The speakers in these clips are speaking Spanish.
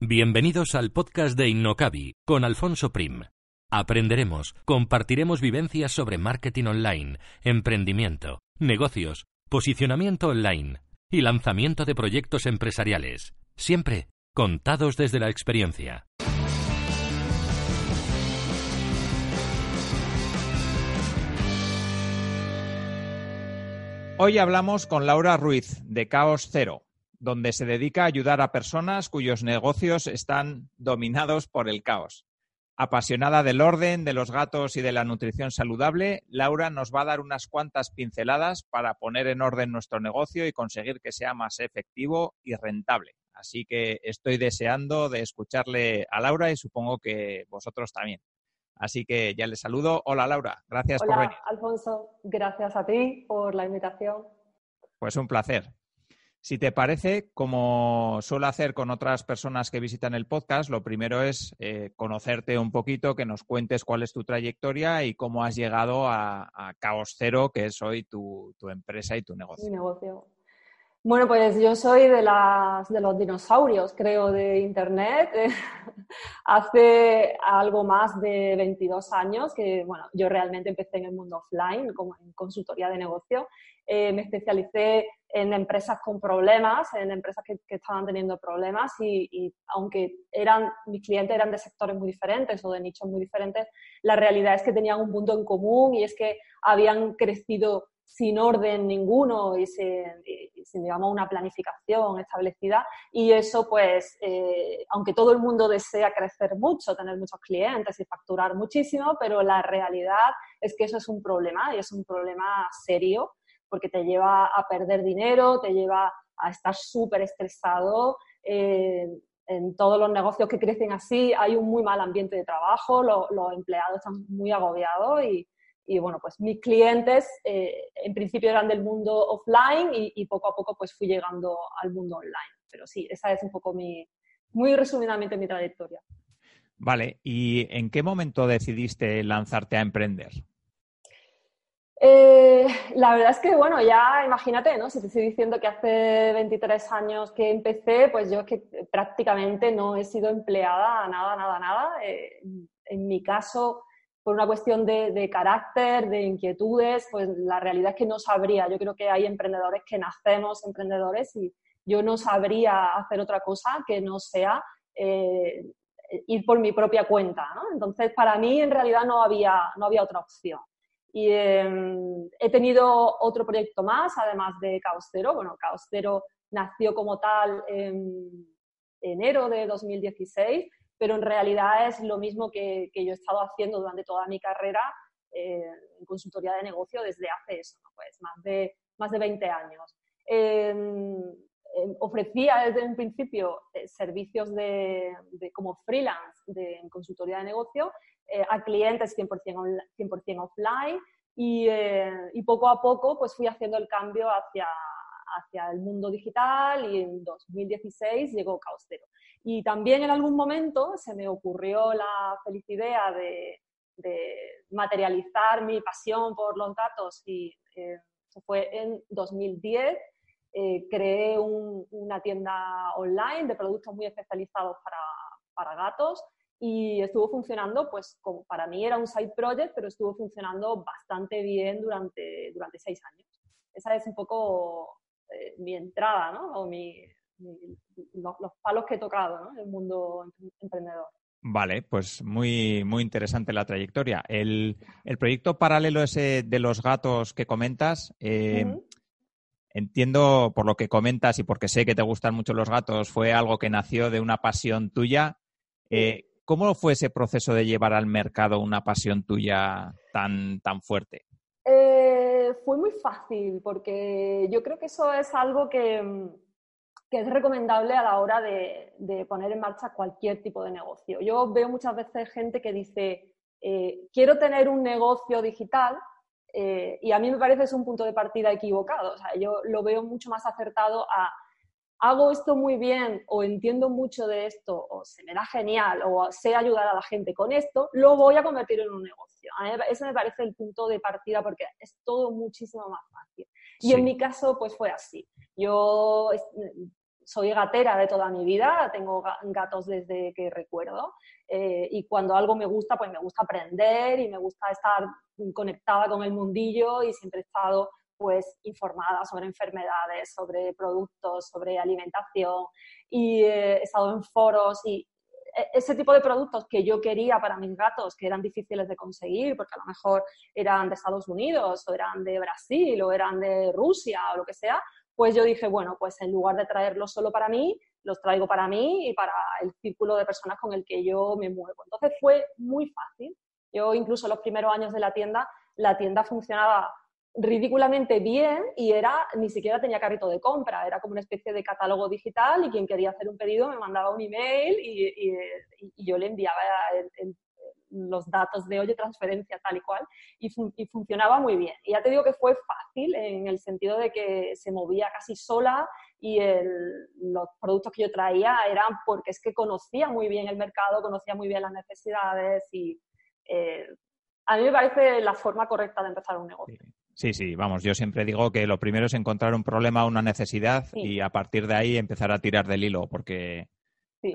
Bienvenidos al podcast de Innocabi con Alfonso Prim. Aprenderemos, compartiremos vivencias sobre marketing online, emprendimiento, negocios, posicionamiento online y lanzamiento de proyectos empresariales, siempre contados desde la experiencia. Hoy hablamos con Laura Ruiz de Caos Cero, donde se dedica a ayudar a personas cuyos negocios están dominados por el caos. Apasionada del orden, de los gatos y de la nutrición saludable, Laura nos va a dar unas cuantas pinceladas para poner en orden nuestro negocio y conseguir que sea más efectivo y rentable. Así que estoy deseando de escucharle a Laura y supongo que vosotros también. Así que ya le saludo. Hola Laura, gracias por venir. Alfonso. Gracias a ti por la invitación. Pues un placer. Si te parece, como suelo hacer con otras personas que visitan el podcast, lo primero es eh, conocerte un poquito, que nos cuentes cuál es tu trayectoria y cómo has llegado a, a Caos Cero, que es hoy tu, empresa y tu negocio. Bueno, pues yo soy de, las, de los dinosaurios, creo, de Internet. Hace algo más de 22 años que, bueno, yo realmente empecé en el mundo offline, como en consultoría de negocio. Eh, me especialicé en empresas con problemas, en empresas que, que estaban teniendo problemas y, y, aunque eran, mis clientes eran de sectores muy diferentes o de nichos muy diferentes, la realidad es que tenían un punto en común y es que habían crecido sin orden ninguno y sin, y digamos, una planificación establecida. Y eso, pues, eh, aunque todo el mundo desea crecer mucho, tener muchos clientes y facturar muchísimo, pero la realidad es que eso es un problema y es un problema serio porque te lleva a perder dinero, te lleva a estar súper estresado. Eh, en todos los negocios que crecen así hay un muy mal ambiente de trabajo, lo, los empleados están muy agobiados y, y bueno, pues mis clientes eh, en principio eran del mundo offline y, y, poco a poco pues fui llegando al mundo online. Pero sí, esa es un poco mi, muy resumidamente mi trayectoria. Vale, ¿y en qué momento decidiste lanzarte a emprender? Eh, la verdad es que, bueno, ya imagínate, ¿no? Si te estoy diciendo que hace 23 años que empecé, pues yo es que prácticamente no he sido empleada nada, nada, nada. Eh, en mi caso, por una cuestión de, carácter, de inquietudes, pues la realidad es que no sabría. Yo creo que hay emprendedores que nacemos emprendedores y yo no sabría hacer otra cosa que no sea eh, ir por mi propia cuenta. Entonces, para mí en realidad no había, no había otra opción. Y eh, he tenido otro proyecto más, además de Caos Cero. Bueno, Caos Cero nació como tal en enero de 2016, pero en realidad es lo mismo que, que yo he estado haciendo durante toda mi carrera eh, en consultoría de negocio desde hace eso, ¿no? pues más de, más de 20 años. Eh, ofrecía desde un principio eh, servicios de, de, como freelance de, en consultoría de negocio eh, a clientes 100%, on, 100 offline y, eh, y, poco a poco pues fui haciendo el cambio hacia, hacia el mundo digital y en 2016 llegó Caos Cero. Y también en algún momento se me ocurrió la feliz idea de, de materializar mi pasión por los datos y eh, fue en 2010 eh, creé un, una tienda online de productos muy especializados para, para, gatos y estuvo funcionando, pues como para mí era un side project, pero estuvo funcionando bastante bien durante, durante seis años. Esa es un poco eh, mi entrada, ¿no? O mi, mi, los, los, palos que he tocado ¿no? en el mundo emprendedor. Vale, pues muy, muy interesante la trayectoria. El, el proyecto paralelo ese de los gatos que comentas, eh, uh -huh. Entiendo por lo que comentas y porque sé que te gustan mucho los gatos, fue algo que nació de una pasión tuya. Eh, ¿Cómo fue ese proceso de llevar al mercado una pasión tuya tan, tan fuerte? Eh, fue muy fácil porque yo creo que eso es algo que, que es recomendable a la hora de, poner en marcha cualquier tipo de negocio. Yo veo muchas veces gente que dice, eh, quiero tener un negocio digital eh, y a mí me parece es un punto de partida equivocado. O sea, yo lo veo mucho más acertado a hago esto muy bien o entiendo mucho de esto o se me da genial o sé ayudar a la gente con esto, lo voy a convertir en un negocio. ese me parece el punto de partida porque es todo muchísimo más fácil. Y en mi caso, pues fue así. Yo soy gatera de toda mi vida, tengo gatos desde que recuerdo eh, y cuando algo me gusta, pues me gusta aprender y me gusta estar conectada con el mundillo y siempre he estado pues informada sobre enfermedades, sobre productos, sobre alimentación y eh, he estado en foros y e, ese tipo de productos que yo quería para mis gatos, que eran difíciles de conseguir, porque a lo mejor eran de Estados Unidos o eran de Brasil o eran de Rusia o lo que sea, pues yo dije, bueno, pues en lugar de traerlos solo para mí, los traigo para mí y para el círculo de personas con el que yo me muevo. Entonces fue muy fácil. Yo incluso los primeros años de la tienda, la tienda funcionaba ridículamente bien y era ni siquiera tenía carrito de compra, era como una especie de catálogo digital y quien quería hacer un pedido me mandaba un email y, yo le enviaba los datos de oye transferencia tal y cual y, funcionaba muy bien. Y ya te digo que fue fácil en el sentido de que se movía casi sola y los productos que yo traía eran porque es que conocía muy bien el mercado, conocía muy bien las necesidades y eh, a mí me parece la forma correcta de empezar un negocio. Sí, sí, vamos, yo siempre digo que lo primero es encontrar un problema, una necesidad y a partir de ahí empezar a tirar del hilo, porque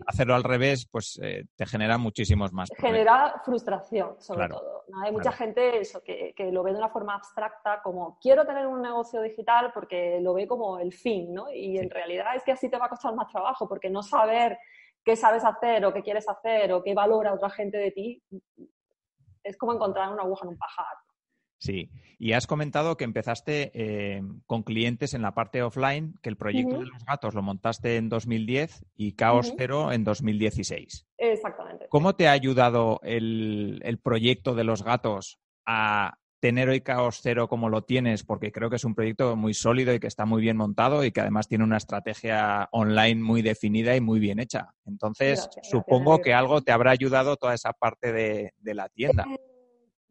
hacerlo al revés, pues eh, te genera muchísimos más problemas. Genera frustración, sobre todo. Hay mucha gente eso, que, lo ve de una forma abstracta, como quiero tener un negocio digital porque lo ve como el fin, ¿no? Y en realidad es que así te va a costar más trabajo, porque no saber qué sabes hacer o qué quieres hacer o qué valora otra gente de ti es como encontrar una aguja en un pajar. Sí, y has comentado que empezaste eh, con clientes en la parte offline, que el proyecto de los gatos lo montaste en 2010 y Caos Cero en 2016. Exactamente. ¿Cómo te ha ayudado el, proyecto de los gatos a tener hoy Caos Cero como lo tienes? Porque creo que es un proyecto muy sólido y que está muy bien montado y que además tiene una estrategia online muy definida y muy bien hecha. Entonces, supongo que algo te habrá ayudado toda esa parte de, de la tienda. Eh,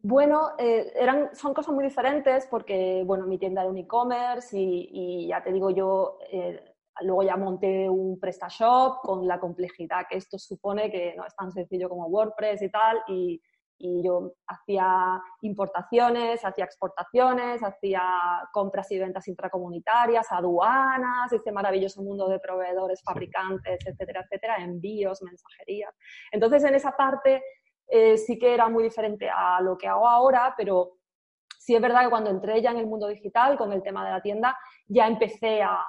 bueno, eh, eran, son cosas muy diferentes porque, bueno, mi tienda era un e-commerce y, ya te digo yo, eh, luego ya monté un PrestaShop con la complejidad que esto supone, que no es tan sencillo como WordPress y tal, y, yo hacía importaciones, hacía exportaciones, hacía compras y ventas intracomunitarias, aduanas, este maravilloso mundo de proveedores, fabricantes, etcétera, etcétera, envíos, mensajería. Entonces, en esa parte eh, sí que era muy diferente a lo que hago ahora, pero sí es verdad que cuando entré ya en el mundo digital con el tema de la tienda, ya empecé a,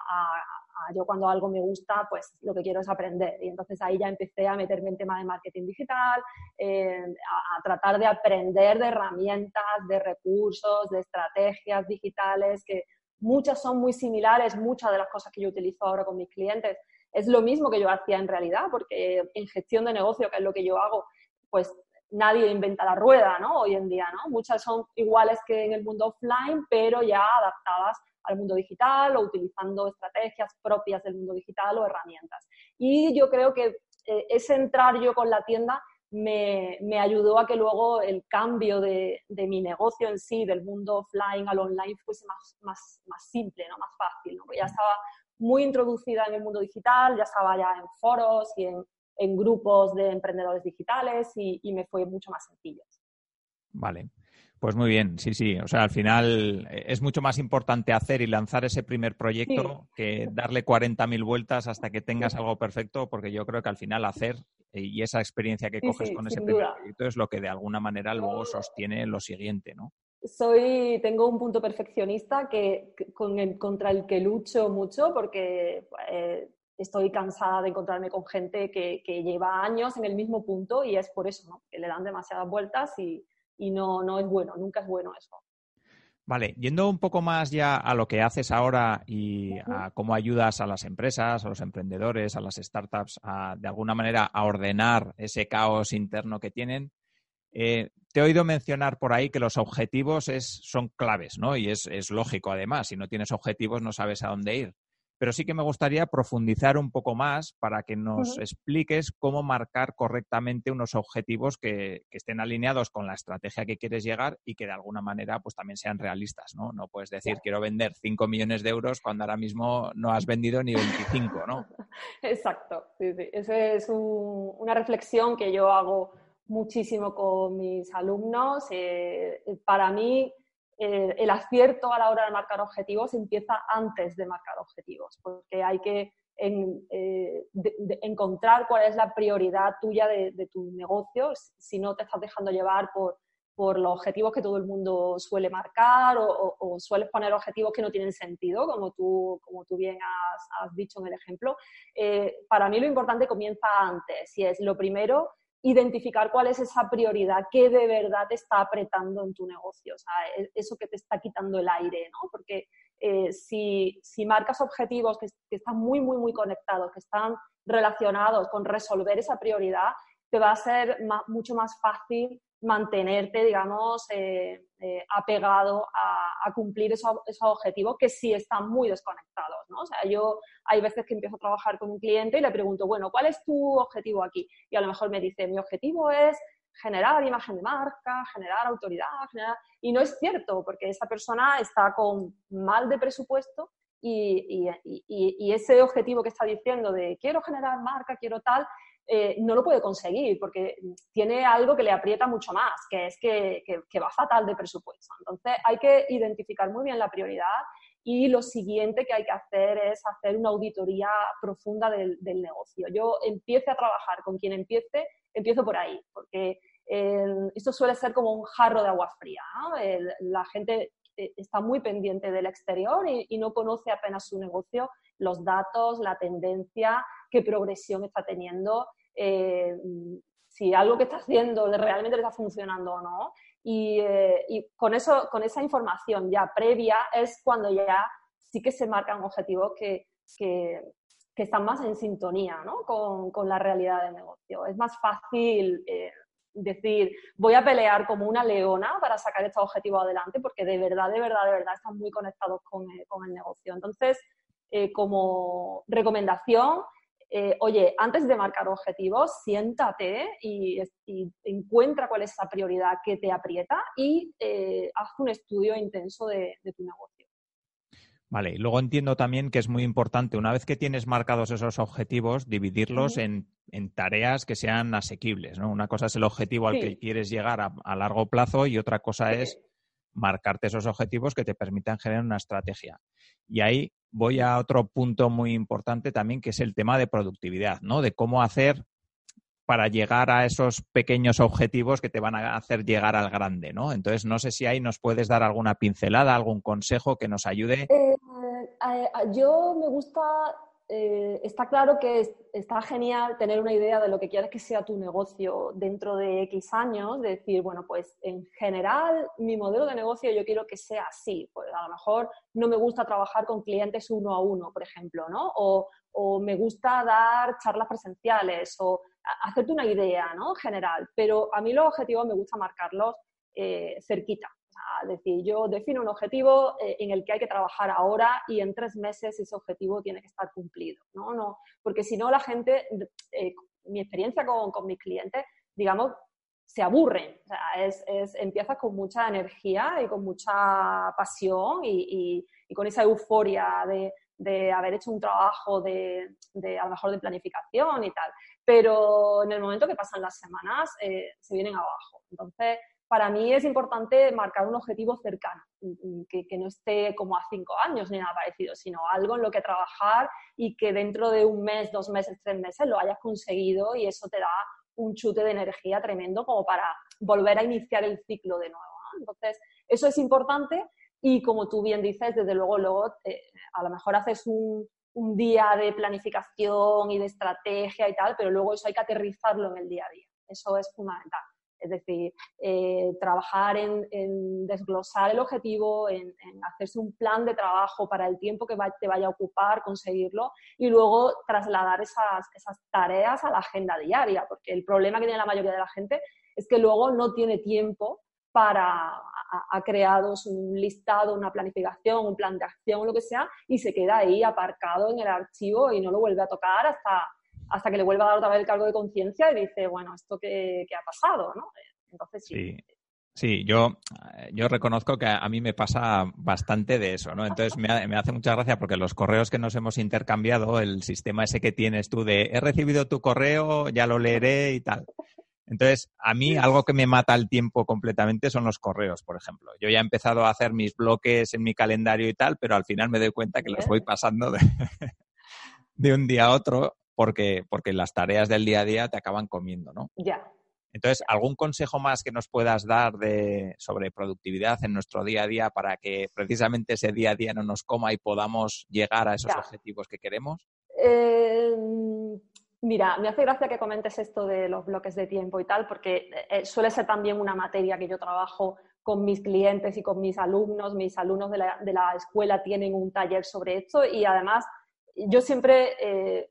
yo cuando algo me gusta, pues lo que quiero es aprender. Y entonces ahí ya empecé a meterme en tema de marketing digital, eh, a, tratar de aprender de herramientas, de recursos, de estrategias digitales, que muchas son muy similares, muchas de las cosas que yo utilizo ahora con mis clientes. Es lo mismo que yo hacía en realidad, porque en gestión de negocio, que es lo que yo hago, pues nadie inventa la rueda, ¿no? Hoy en día. Muchas son iguales que en el mundo offline, pero ya adaptadas al mundo digital o utilizando estrategias propias del mundo digital o herramientas. Y yo creo que eh, ese entrar yo con la tienda me, ayudó a que luego el cambio de, mi negocio en sí, del mundo offline al online, fuese más, simple, ¿no? más fácil. ¿no? Ya estaba muy introducida en el mundo digital, ya estaba ya en foros y en, en grupos de emprendedores digitales y, me fue mucho más sencillo. Vale. Pues muy bien, sí, sí. O sea, al final eh, es mucho más importante hacer y lanzar ese primer proyecto que darle 40.000 vueltas hasta que tengas algo perfecto, porque yo creo que al final hacer y esa experiencia que coges con ese primer proyecto es lo que de alguna manera luego sostiene lo siguiente, ¿no? Soy, tengo un punto perfeccionista que, con el, contra el que lucho mucho porque eh, estoy cansada de encontrarme con gente que, lleva años en el mismo punto y es por eso, ¿no? que le dan demasiadas vueltas y, no, no es bueno, nunca es bueno eso. Vale, yendo un poco más ya a lo que haces ahora y a cómo ayudas a las empresas, a los emprendedores, a las startups, a, de alguna manera a ordenar ese caos interno que tienen. Eh, te he oído mencionar por ahí que los objetivos es, son claves, ¿no? Y es, es lógico además, si no tienes objetivos no sabes a dónde ir. Pero sí que me gustaría profundizar un poco más para que nos expliques cómo marcar correctamente unos objetivos que, estén alineados con la estrategia que quieres llegar y que de alguna manera pues también sean realistas, ¿no? No puedes decir quiero vender 5 millones de euros cuando ahora mismo no has vendido ni 25, ¿no? Exacto, sí, sí. Esa es una reflexión que yo hago muchísimo con mis alumnos. Eh, para mí eh, el acierto a la hora de marcar objetivos empieza antes de marcar objetivos, porque hay que eh, encontrar cuál es la prioridad tuya de, tu negocio, si no te estás dejando llevar por, los objetivos que todo el mundo suele marcar o, sueles poner objetivos que no tienen sentido, como tú, como tú bien has, dicho en el ejemplo. Eh, para mí lo importante comienza antes y es lo primero identificar cuál es esa prioridad que de verdad te está apretando en tu negocio, o sea, e, eso que te está quitando el aire, ¿no? Porque eh, si, si, marcas objetivos que, están muy, muy, muy conectados, que están relacionados con resolver esa prioridad, te va a ser mucho más fácil mantenerte, digamos, eh, eh, apegado a, cumplir esos, objetivos que sí están muy desconectados, ¿no? O sea, yo hay veces que empiezo a trabajar con un cliente y le pregunto, bueno, ¿cuál es tu objetivo aquí? Y a lo mejor me dice, mi objetivo es generar imagen de marca, generar autoridad, generar... Y no es cierto, porque esa persona está con mal de presupuesto y, y, ese objetivo que está diciendo de quiero generar marca, quiero tal, eh, no lo puede conseguir porque tiene algo que le aprieta mucho más, que es que, va fatal de presupuesto. Entonces hay que identificar muy bien la prioridad y lo siguiente que hay que hacer es hacer una auditoría profunda del, negocio. Yo empiece a trabajar con quien empiece, empiezo por ahí, porque eh, esto suele ser como un jarro de agua fría. la gente eh, está muy pendiente del exterior y, no conoce apenas su negocio, los datos, la tendencia, qué progresión está teniendo, eh, si algo que está haciendo realmente le está funcionando o no. Y, eh, con, eso, con esa información ya previa es cuando ya sí que se marcan objetivos que, que, están más en sintonía ¿no? con, con, la realidad del negocio. Es más fácil decir, voy a pelear como una leona para sacar estos objetivos adelante, porque de verdad, de verdad, de verdad están muy conectados con, eh, el negocio. Entonces, eh, como recomendación, eh, oye, antes de marcar objetivos, siéntate y, encuentra cuál es esa prioridad que te aprieta y haz un estudio intenso de tu negocio. Vale, y luego entiendo también que es muy importante, una vez que tienes marcados esos objetivos, dividirlos en, tareas que sean asequibles. ¿no? Una cosa es el objetivo al que quieres llegar a, largo plazo y otra cosa es marcarte esos objetivos que te permitan generar una estrategia. Y ahí voy a otro punto muy importante también, que es el tema de productividad, ¿no? De cómo hacer para llegar a esos pequeños objetivos que te van a hacer llegar al grande, ¿no? Entonces, no sé si ahí nos puedes dar alguna pincelada, algún consejo que nos ayude. Eh, yo me gusta, eh, está claro que está genial tener una idea de lo que quieres que sea tu negocio dentro de X años, decir, bueno, pues en general mi modelo de negocio yo quiero que sea así, pues a lo mejor no me gusta trabajar con clientes uno a uno, por ejemplo, ¿no? O, o me gusta dar charlas presenciales o hacerte una idea ¿no? general, pero a mí los objetivos me gusta marcarlos eh, cerquita. Es decir, yo defino un objetivo eh, en el que hay que trabajar ahora y en tres meses ese objetivo tiene que estar cumplido. ¿no? No, porque si no, la gente, eh, mi experiencia con, con, mis clientes, digamos, se aburren. O es, es, empiezas con mucha energía y con mucha pasión y, y, y con esa euforia de, de haber hecho un trabajo de, de, a lo mejor de planificación y tal pero en el momento que pasan las semanas eh, se vienen abajo. Entonces, para mí es importante marcar un objetivo cercano, que, que, no esté como a cinco años ni nada parecido, sino algo en lo que trabajar y que dentro de un mes, dos meses, tres meses lo hayas conseguido y eso te da un chute de energía tremendo como para volver a iniciar el ciclo de nuevo. Entonces, eso es importante y como tú bien dices, desde luego, luego eh, a lo mejor haces un, un día de planificación y de estrategia y tal, pero luego eso hay que aterrizarlo en el día a día. Eso es fundamental. Es decir, eh, trabajar en, desglosar el objetivo, en, hacerse un plan de trabajo para el tiempo que te vaya a ocupar conseguirlo y luego trasladar esas, tareas a la agenda diaria, porque el problema que tiene la mayoría de la gente es que luego no tiene tiempo para, ha, creado un listado, una planificación, un plan de acción lo que sea, y se queda ahí aparcado en el archivo y no lo vuelve a tocar hasta, hasta que le vuelva a dar otra vez el cargo de conciencia y dice, bueno, ¿esto qué, qué ha pasado? ¿no? Entonces sí. sí. yo, yo reconozco que a mí me pasa bastante de eso, ¿no? Entonces me, me, hace mucha gracia porque los correos que nos hemos intercambiado, el sistema ese que tienes tú de he recibido tu correo, ya lo leeré y tal. Entonces, a mí algo que me mata el tiempo completamente son los correos, por ejemplo. Yo ya he empezado a hacer mis bloques en mi calendario y tal, pero al final me doy cuenta que los voy pasando de, de un día a otro porque, porque las tareas del día a día te acaban comiendo, ¿no? Ya. Entonces, ¿algún consejo más que nos puedas dar de, sobre productividad en nuestro día a día para que precisamente ese día a día no nos coma y podamos llegar a esos objetivos que queremos? Eh, Mira, me hace gracia que comentes esto de los bloques de tiempo y tal, porque eh, suele ser también una materia que yo trabajo con mis clientes y con mis alumnos. Mis alumnos de la, escuela tienen un taller sobre esto y además yo siempre, eh,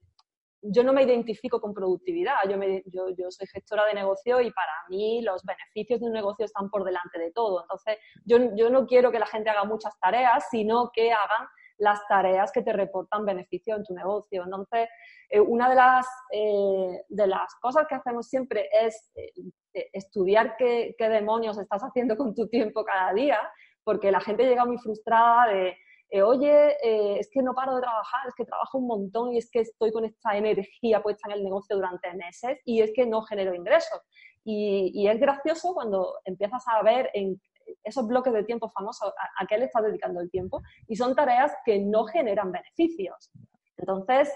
yo no me identifico con productividad, yo, yo, soy gestora de negocio y para mí los beneficios de un negocio están por delante de todo. Entonces, yo, yo no quiero que la gente haga muchas tareas, sino que hagan las tareas que te reportan beneficio en tu negocio. Entonces, eh, una de las, eh, de las cosas que hacemos siempre es eh, estudiar qué, demonios estás haciendo con tu tiempo cada día, porque la gente llega muy frustrada de, oye, es que no paro de trabajar, es que trabajo un montón y es que estoy con esta energía puesta en el negocio durante meses y es que no genero ingresos. Y, y es gracioso cuando empiezas a ver en esos bloques de tiempo famosos, a, qué le estás dedicando el tiempo, y son tareas que no generan beneficios. Entonces,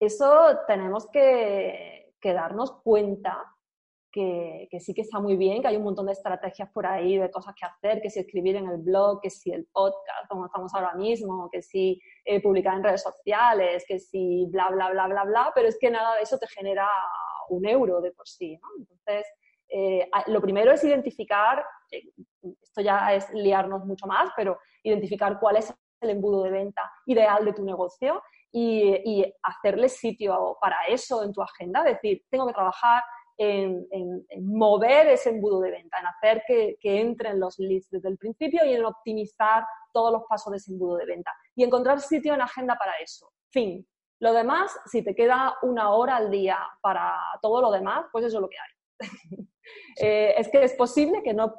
eso tenemos que, darnos cuenta que, sí que está muy bien, que hay un montón de estrategias por ahí, de cosas que hacer, que si escribir en el blog, que si el podcast, como estamos ahora mismo, que si eh, publicar en redes sociales, que si bla, bla, bla, bla, bla, pero es que nada de eso te genera un euro de por sí. Entonces, eh, lo primero es identificar, eh, esto ya es liarnos mucho más, pero identificar cuál es el embudo de venta ideal de tu negocio y, hacerle sitio para eso en tu agenda, decir, tengo que trabajar en, mover ese embudo de venta, en hacer que, que, entren los leads desde el principio y en optimizar todos los pasos de ese embudo de venta y encontrar sitio en agenda para eso. Fin. Lo demás, si te queda una hora al día para todo lo demás, pues eso es lo que hay. Eh, es que es posible que no,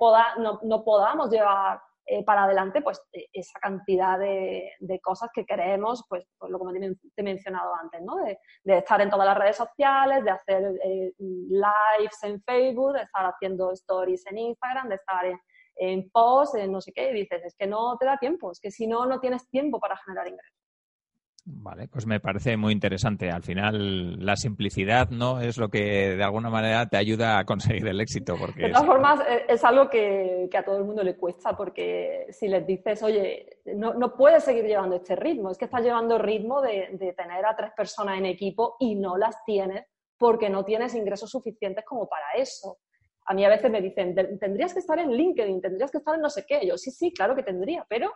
no, podamos llevar eh, para adelante pues, e, esa cantidad de, cosas que queremos, pues, pues lo como te, he mencionado antes, ¿no? de, estar en todas las redes sociales, de hacer eh, lives en Facebook, de estar haciendo stories en Instagram, de estar en, en posts, en no sé qué, y dices, es que no te da tiempo, es que si no, no tienes tiempo para generar ingresos. Vale, pues me parece muy interesante. Al final, la simplicidad no es lo que de alguna manera te ayuda a conseguir el éxito. Porque de todas formas, es algo que, a todo el mundo le cuesta, porque si les dices, oye, no, no puedes seguir llevando este ritmo, es que estás llevando ritmo de, de tener a tres personas en equipo y no las tienes porque no tienes ingresos suficientes como para eso. A mí a veces me dicen, tendrías que estar en LinkedIn, tendrías que estar en no sé qué. Yo, sí, sí, claro que tendría, pero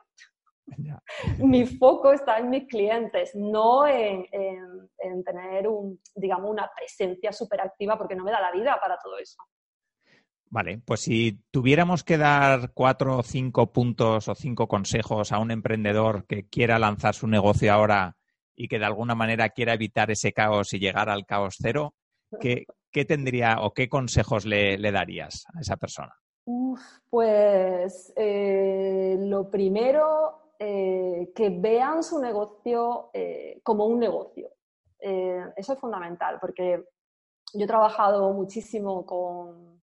Mi foco está en mis clientes, no en, tener un, digamos, una presencia súper activa porque no me da la vida para todo eso. Vale, pues si tuviéramos que dar cuatro o cinco puntos o cinco consejos a un emprendedor que quiera lanzar su negocio ahora y que de alguna manera quiera evitar ese caos y llegar al caos cero, ¿qué, tendría o qué consejos le, darías a esa persona? pues eh, lo primero eh, que vean su negocio eh, como un negocio. Eh, eso es fundamental porque yo he trabajado muchísimo con,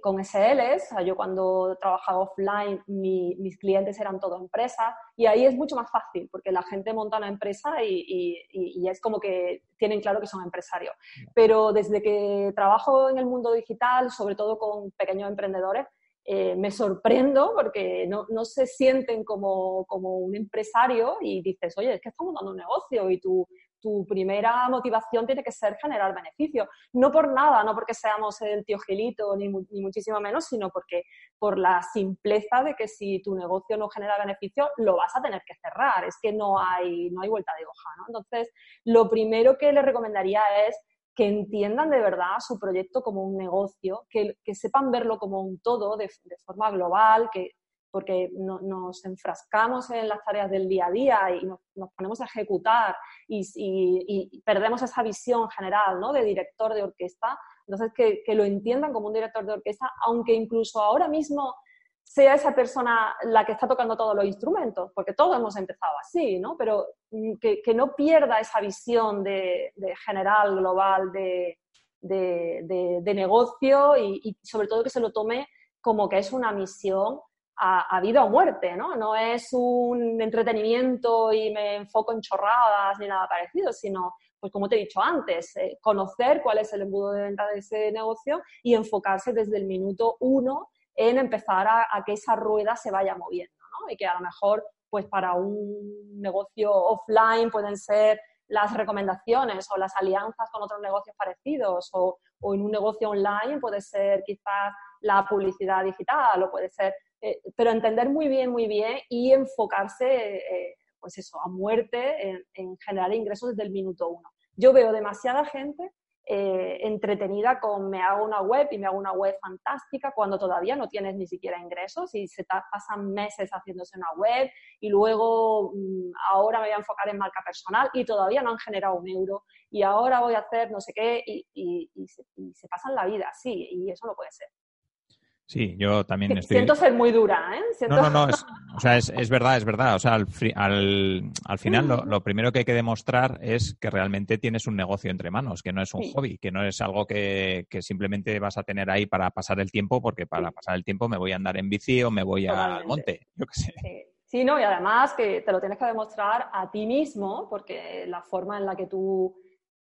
con SLs, yo cuando trabajaba offline mis clientes eran todo empresas y ahí es mucho más fácil porque la gente monta una empresa y, y, es como que tienen claro que son empresarios. Pero desde que trabajo en el mundo digital, sobre todo con pequeños emprendedores, eh, me sorprendo porque no, se sienten como, un empresario y dices, oye, es que estamos dando un negocio y tu, primera motivación tiene que ser generar beneficio. No por nada, no porque seamos el tío Gilito ni, muchísimo menos, sino porque por la simpleza de que si tu negocio no genera beneficio, lo vas a tener que cerrar. Es que no hay, no hay vuelta de hoja. Entonces, lo primero que le recomendaría es que entiendan de verdad su proyecto como un negocio, que, sepan verlo como un todo de, forma global, que, porque nos enfrascamos en las tareas del día a día y nos, ponemos a ejecutar y, perdemos esa visión general ¿no? de director de orquesta. Entonces, que, que, lo entiendan como un director de orquesta, aunque incluso ahora mismo sea esa persona la que está tocando todos los instrumentos, porque todos hemos empezado así, ¿no? Pero mm, que, no pierda esa visión de, general, global, de, negocio y, sobre todo que se lo tome como que es una misión a, vida o muerte, ¿no? No es un entretenimiento y me enfoco en chorradas ni nada parecido, sino, pues como te he dicho antes, eh, conocer cuál es el embudo de venta de ese negocio y enfocarse desde el minuto uno en empezar a, que esa rueda se vaya moviendo, ¿no? Y que a lo mejor, pues para un negocio offline pueden ser las recomendaciones o las alianzas con otros negocios parecidos o, en un negocio online puede ser quizás la publicidad digital o puede ser, eh, pero entender muy bien, muy bien y enfocarse, eh, pues eso, a muerte en, en generar ingresos desde el minuto uno. Yo veo demasiada gente eh, entretenida con me hago una web y me hago una web fantástica cuando todavía no tienes ni siquiera ingresos y se pasan meses haciéndose una web y luego mm, ahora me voy a enfocar en marca personal y todavía no han generado un euro y ahora voy a hacer no sé qué y, se, y se pasan la vida, sí, y eso no puede ser. Sí, yo también estoy... Siento ser muy dura, ¿eh? No, no, no, es, o sea, es, es, verdad, es verdad. O sea, al, al, al final lo, lo, primero que hay que demostrar es que realmente tienes un negocio entre manos, que no es un hobby, que no es algo que, que, simplemente vas a tener ahí para pasar el tiempo, porque para pasar el tiempo me voy a andar en bici o me voy al monte, yo qué sé. Sí. sí, no, y además que te lo tienes que demostrar a ti mismo, porque la forma en la que tú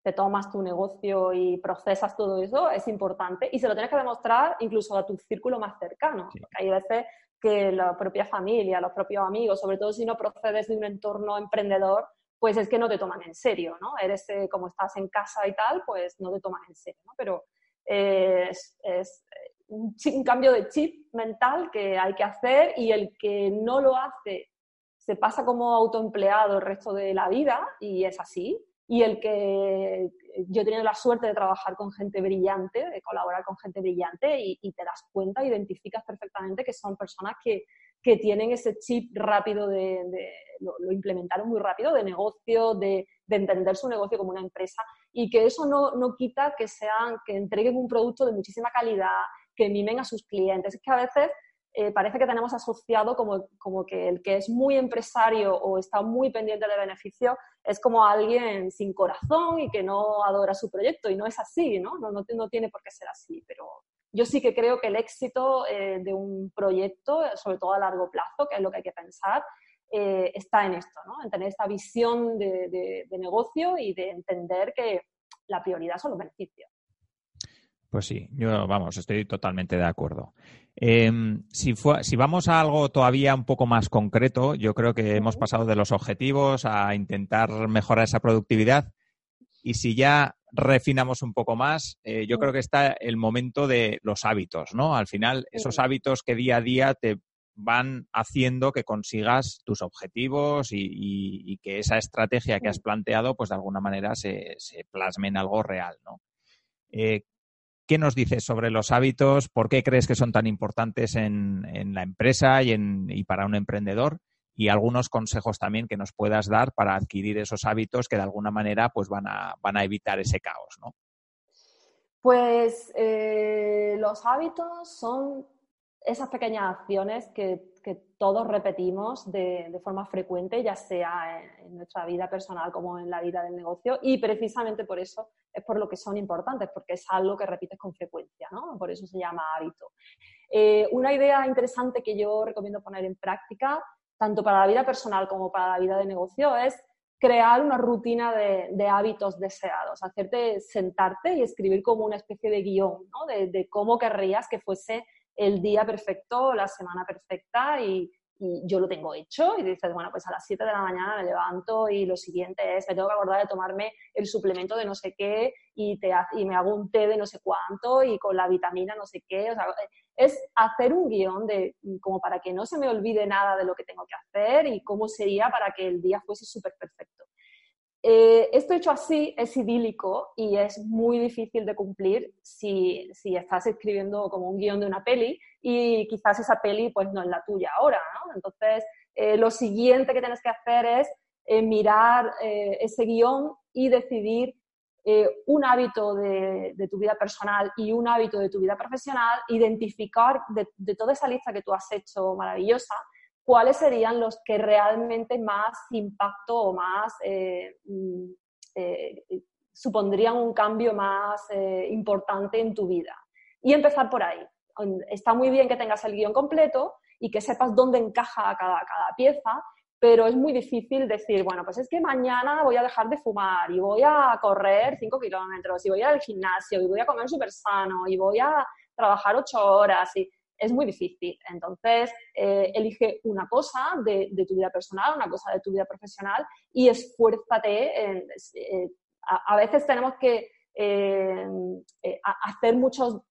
te tomas tu negocio y procesas todo eso, es importante y se lo tienes que demostrar incluso a tu círculo más cercano. hay veces que la propia familia, los propios amigos, sobre todo si no procedes de un entorno emprendedor, pues es que no te toman en serio, ¿no? Eres eh, como estás en casa y tal, pues no te toman en serio, ¿no? Pero es, es un, un cambio de chip mental que hay que hacer y el que no lo hace se pasa como autoempleado el resto de la vida y es así y el que yo he tenido la suerte de trabajar con gente brillante, de colaborar con gente brillante y, te das cuenta, identificas perfectamente que son personas que, que tienen ese chip rápido de, lo, implementaron muy rápido, de negocio, de, de, entender su negocio como una empresa y que eso no, no quita que sean, que entreguen un producto de muchísima calidad, que mimen a sus clientes. Es que a veces eh, parece que tenemos asociado como, como, que el que es muy empresario o está muy pendiente de beneficio es como alguien sin corazón y que no adora su proyecto y no es así, ¿no? No, no, tiene por qué ser así, pero yo sí que creo que el éxito eh, de un proyecto, sobre todo a largo plazo, que es lo que hay que pensar, eh, está en esto, ¿no? En tener esta visión de negocio y de entender que la prioridad son los beneficios. Pues sí, yo vamos, estoy totalmente de acuerdo. Em, si, si vamos a algo todavía un poco más concreto, yo creo que hemos pasado de los objetivos a intentar mejorar esa productividad. Y si ya refinamos un poco más, eh, yo creo que está el momento de los hábitos, ¿no? Al final, esos hábitos que día a día te van haciendo que consigas tus objetivos y, que esa estrategia que has planteado, pues de alguna manera se, se plasme en algo real, ¿no? Eh, ¿Qué nos dices sobre los hábitos? ¿Por qué crees que son tan importantes en, la empresa y, en, para un emprendedor? Y algunos consejos también que nos puedas dar para adquirir esos hábitos que de alguna manera pues van a, van a evitar ese caos, ¿no? Pues eh, los hábitos son esas pequeñas acciones que, todos repetimos de, forma frecuente, ya sea en, nuestra vida personal como en la vida del negocio, y precisamente por eso es por lo que son importantes, porque es algo que repites con frecuencia, ¿no? Por eso se llama hábito. Eh, una idea interesante que yo recomiendo poner en práctica, tanto para la vida personal como para la vida de negocio, es crear una rutina de, hábitos deseados, hacerte sentarte y escribir como una especie de guion ¿no? de, de, cómo querrías que fuese el día perfecto, la semana perfecta y, yo lo tengo hecho y dices, bueno, pues a las 7 de la mañana me levanto y lo siguiente es, me tengo que acordar de tomarme el suplemento de no sé qué y, te, y me hago un té de no sé cuánto y con la vitamina no sé qué. O sea, es hacer un guion de, como para que no se me olvide nada de lo que tengo que hacer y cómo sería para que el día fuese súper perfecto. Eh, esto hecho así es idílico y es muy difícil de cumplir si, estás escribiendo como un guion de una peli y quizás esa peli pues no es la tuya ahora, ¿no? Entonces, eh, lo siguiente que tienes que hacer es eh, mirar ese guion y decidir un hábito de, tu vida personal y un hábito de tu vida profesional, identificar de, de toda esa lista que tú has hecho maravillosa, cuáles serían los que realmente más impacto o más eh, mm, eh, supondrían un cambio más eh, importante en tu vida. Y empezar por ahí. Está muy bien que tengas el guion completo y que sepas dónde encaja cada, cada pieza, pero es muy difícil decir, bueno, pues es que mañana voy a dejar de fumar y voy a correr 5 kilómetros y voy al gimnasio y voy a comer súper sano y voy a trabajar 8 horas y es muy difícil. Entonces, eh, elige una cosa de, tu vida personal, una cosa de tu vida profesional y esfuérzate. En, eh, a, veces tenemos que eh, hacer muchos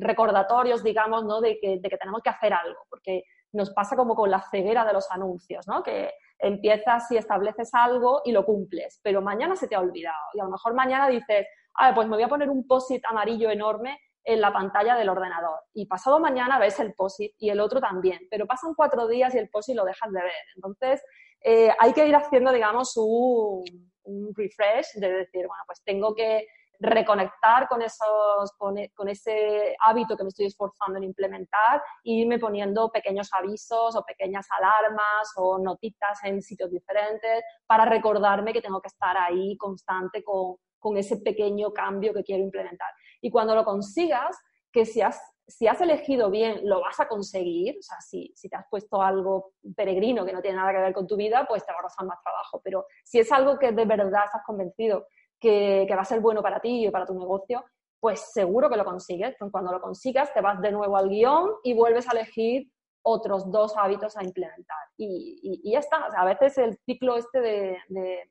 recordatorios, digamos, ¿no? de, que, tenemos que hacer algo, porque nos pasa como con la ceguera de los anuncios, ¿no? que empiezas y estableces algo y lo cumples, pero mañana se te ha olvidado y a lo mejor mañana dices, ah, pues me voy a poner un post-it amarillo enorme en la pantalla del ordenador. Y pasado mañana ves el POSIT y el otro también, pero pasan cuatro días y el POSIT lo dejas de ver. Entonces, eh, hay que ir haciendo, digamos, un, refresh de decir, bueno, pues tengo que reconectar con, esos, con, e, ese hábito que me estoy esforzando en implementar e irme poniendo pequeños avisos o pequeñas alarmas o notitas en sitios diferentes para recordarme que tengo que estar ahí constante con, con ese pequeño cambio que quiero implementar. Y cuando lo consigas, que si has, si has elegido bien, lo vas a conseguir. O sea, si, si te has puesto algo peregrino que no tiene nada que ver con tu vida, pues te va a costar más trabajo. Pero si es algo que de verdad estás convencido que, que va a ser bueno para ti y para tu negocio, pues seguro que lo consigues. Cuando lo consigas, te vas de nuevo al guion y vuelves a elegir otros dos hábitos a implementar. Y, y, ya está. O sea, a veces el ciclo este de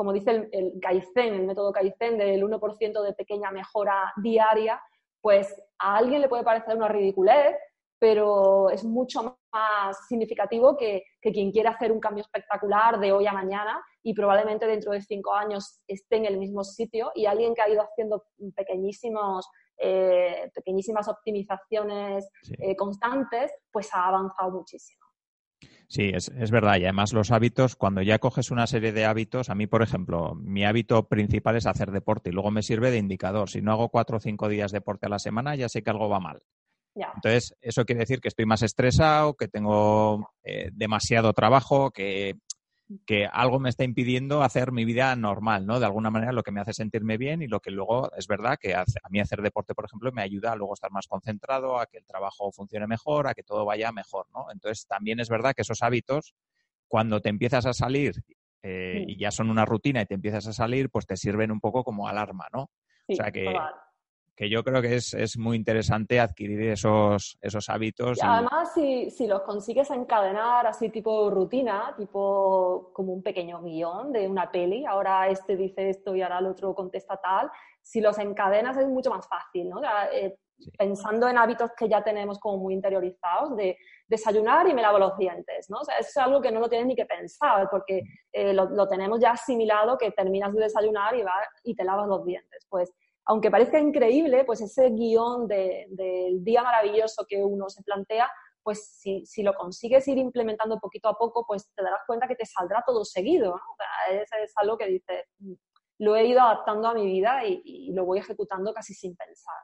como dice el, el Kaizen, el método Kaizen del 1% de pequeña mejora diaria, pues a alguien le puede parecer una ridiculez, pero es mucho más significativo que, quien quiera hacer un cambio espectacular de hoy a mañana y probablemente dentro de cinco años esté en el mismo sitio y alguien que ha ido haciendo pequeñísimos, eh, pequeñísimas optimizaciones eh, constantes, pues ha avanzado muchísimo. Sí, es, es, verdad. Y además los hábitos, cuando ya coges una serie de hábitos, a mí, por ejemplo, mi hábito principal es hacer deporte y luego me sirve de indicador. Si no hago cuatro o cinco días de deporte a la semana, ya sé que algo va mal. Entonces, eso quiere decir que estoy más estresado, que tengo eh, demasiado trabajo, que que algo me está impidiendo hacer mi vida normal, ¿no? De alguna manera lo que me hace sentirme bien y lo que luego es verdad que a mí hacer deporte, por ejemplo, me ayuda a luego estar más concentrado, a que el trabajo funcione mejor, a que todo vaya mejor, ¿no? Entonces también es verdad que esos hábitos, cuando te empiezas a salir eh, y ya son una rutina y te empiezas a salir, pues te sirven un poco como alarma, ¿no? o sea que, que yo creo que es, es, muy interesante adquirir esos, esos hábitos. Y además, si, si, los consigues encadenar así tipo rutina, tipo como un pequeño guion de una peli, ahora este dice esto y ahora el otro contesta tal, si los encadenas es mucho más fácil, ¿no? Eh, pensando en hábitos que ya tenemos como muy interiorizados, de desayunar y me lavo los dientes, ¿no? O sea, eso es algo que no lo tienes ni que pensar, porque eh, lo, lo, tenemos ya asimilado que terminas de desayunar y, va, y te lavas los dientes. Pues aunque parezca increíble, pues ese guion del día maravilloso que uno se plantea, pues si, lo consigues ir implementando poquito a poco, pues te darás cuenta que te saldrá todo seguido. ¿no? es, algo que dices, mm, lo he ido adaptando a mi vida y, lo voy ejecutando casi sin pensar.